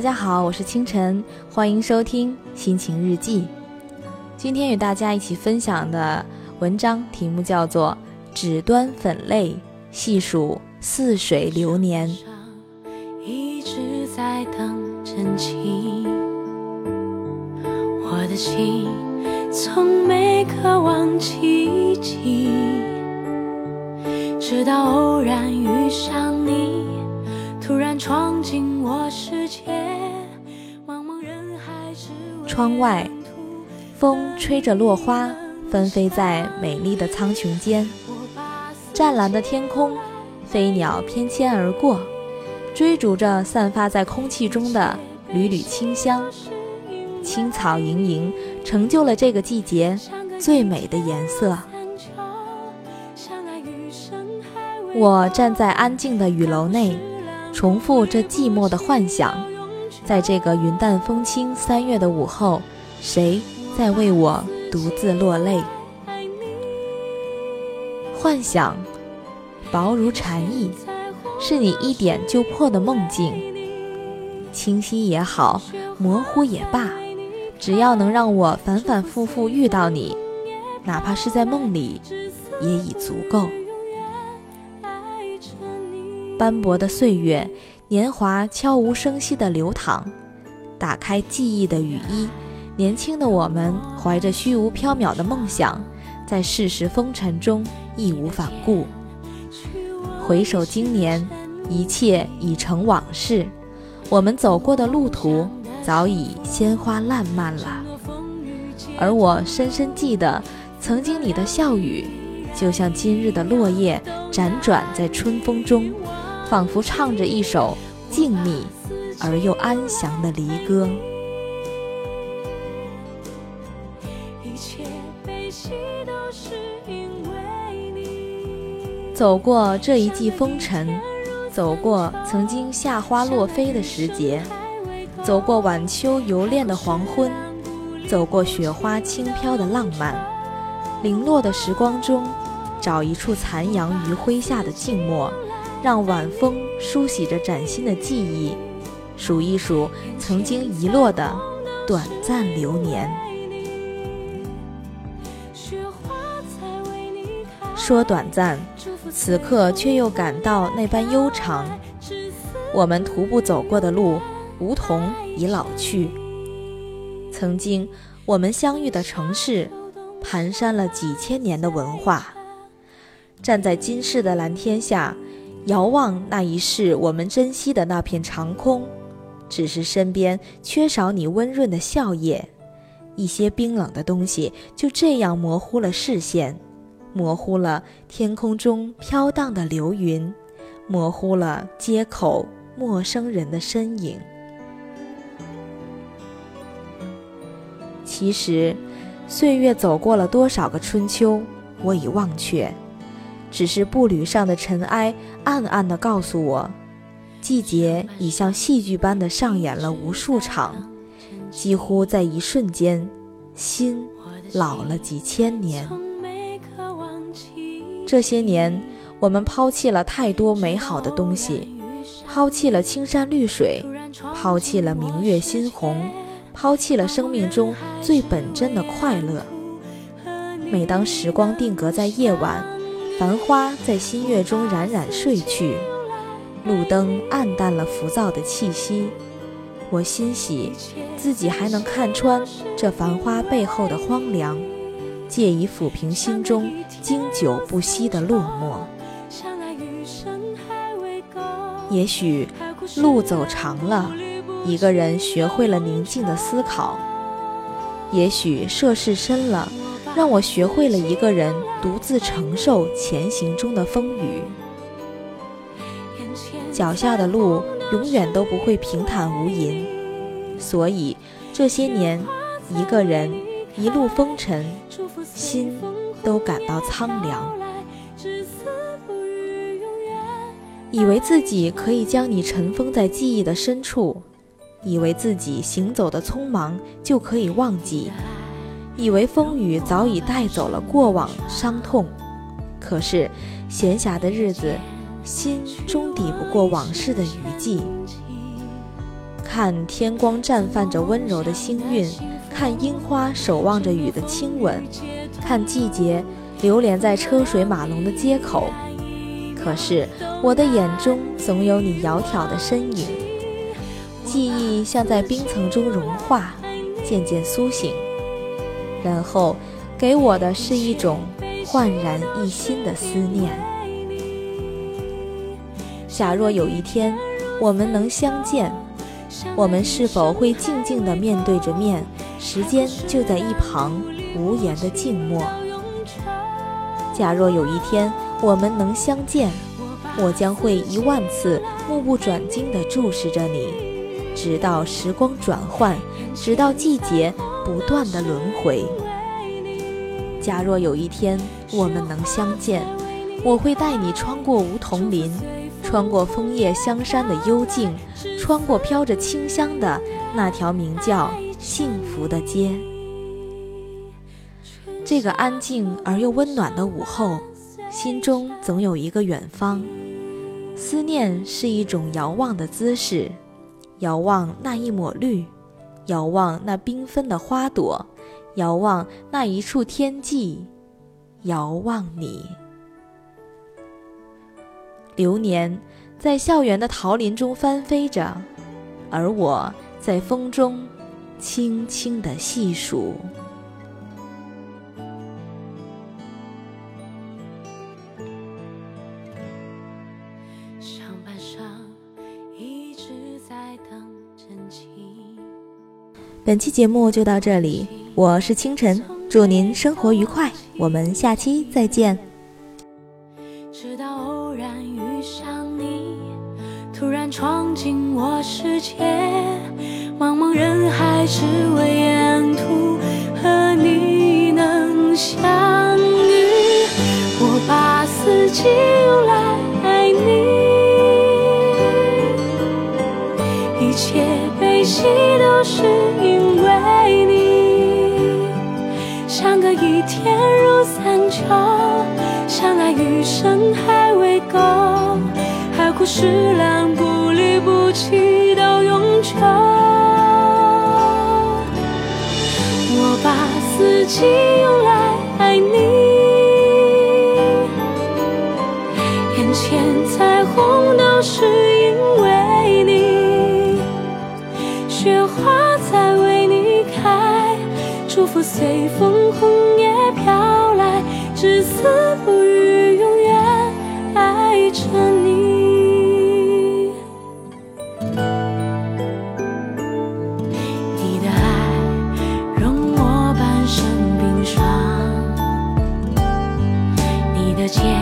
大家好，我是清晨，欢迎收听心情日记。今天与大家一起分享的文章题目叫做《纸端粉泪细数似水流年》。一直在等真情，我的心从没渴望奇迹，直到偶然遇上你，突然闯进我世界。窗外，风吹着落花纷飞在美丽的苍穹间，湛蓝的天空，飞鸟翩跹而过，追逐着散发在空气中的缕缕清香。青草盈盈，成就了这个季节最美的颜色。我站在安静的雨楼内，重复这寂寞的幻想。在这个云淡风轻三月的午后，谁在为我独自落泪？幻想，薄如蝉翼，是你一点就破的梦境。清晰也好，模糊也罢，只要能让我反反复复遇到你，哪怕是在梦里，也已足够。斑驳的岁月。年华悄无声息地流淌，打开记忆的雨衣。年轻的我们怀着虚无缥缈的梦想，在世事风尘中义无反顾。回首今年，一切已成往事。我们走过的路途早已鲜花烂漫了，而我深深记得，曾经你的笑语，就像今日的落叶辗转在春风中。仿佛唱着一首静谧而又安详的离歌。走过这一季风尘，走过曾经夏花落飞的时节，走过晚秋游恋的黄昏，走过雪花轻飘的浪漫，零落的时光中，找一处残阳余晖下的静默。让晚风梳洗着崭新的记忆，数一数曾经遗落的短暂流年。说短暂，此刻却又感到那般悠长。我们徒步走过的路，梧桐已老去。曾经我们相遇的城市，蹒跚了几千年的文化。站在今世的蓝天下。遥望那一世，我们珍惜的那片长空，只是身边缺少你温润的笑靥，一些冰冷的东西就这样模糊了视线，模糊了天空中飘荡的流云，模糊了街口陌生人的身影。其实，岁月走过了多少个春秋，我已忘却。只是步履上的尘埃，暗暗地告诉我，季节已像戏剧般的上演了无数场，几乎在一瞬间，心老了几千年。这些年，我们抛弃了太多美好的东西，抛弃了青山绿水，抛弃了明月心红，抛弃了生命中最本真的快乐。每当时光定格在夜晚。繁花在新月中冉冉睡去，路灯暗淡了浮躁的气息。我欣喜自己还能看穿这繁花背后的荒凉，借以抚平心中经久不息的落寞。也许路走长了，一个人学会了宁静的思考；也许涉世深了。让我学会了一个人独自承受前行中的风雨，脚下的路永远都不会平坦无垠，所以这些年，一个人一路风尘，心都感到苍凉。以为自己可以将你尘封在记忆的深处，以为自己行走的匆忙就可以忘记。以为风雨早已带走了过往伤痛，可是闲暇的日子，心终抵不过往事的余悸。看天光绽放着温柔的星韵，看樱花守望着雨的亲吻，看季节流连在车水马龙的街口。可是我的眼中总有你窈窕的身影，记忆像在冰层中融化，渐渐苏醒，然后给我的是一种焕然一新的思念。假若有一天我们能相见。我们是否会静静地面对着面，时间就在一旁无言的静默？假若有一天我们能相见，我将会一万次目不转睛地注视着你，直到时光转换，直到季节不断的轮回。假若有一天我们能相见，我会带你穿过梧桐林。穿过枫叶香山的幽静，穿过飘着清香的那条名叫幸福的街。这个安静而又温暖的午后，心中总有一个远方。思念是一种遥望的姿势，遥望那一抹绿，遥望那缤纷的花朵，遥望那一处天际，遥望你。流年在校园的桃林中翻飞着，而我在风中轻轻地细数。本期节目就到这里，我是清晨，祝您生活愉快，我们下期再见。直到偶然遇上你，突然闯进我世界，茫茫人海只为沿途和你能相遇。我把四季用来爱你，一切悲喜都是因为你，相隔一天如三秋。相爱余生还未够，海枯石烂不离不弃到永久。我把四季祝福随风，红叶飘来，至死不渝，永远爱着你。你的爱，融我半生冰霜。你的肩。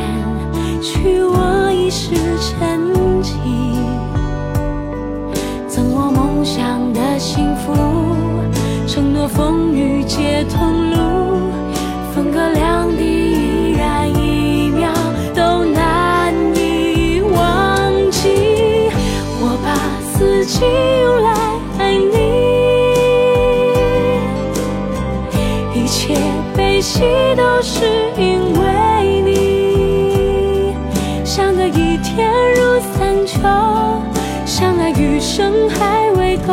是因为你相隔一天如三秋相爱余生还未够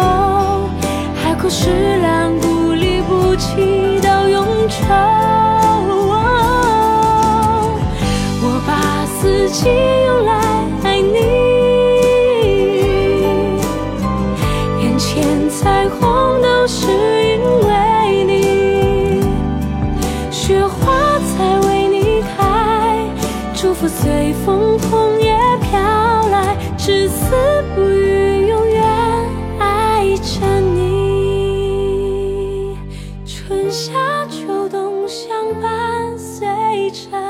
海枯石烂不离不弃到永久。我把四季用来山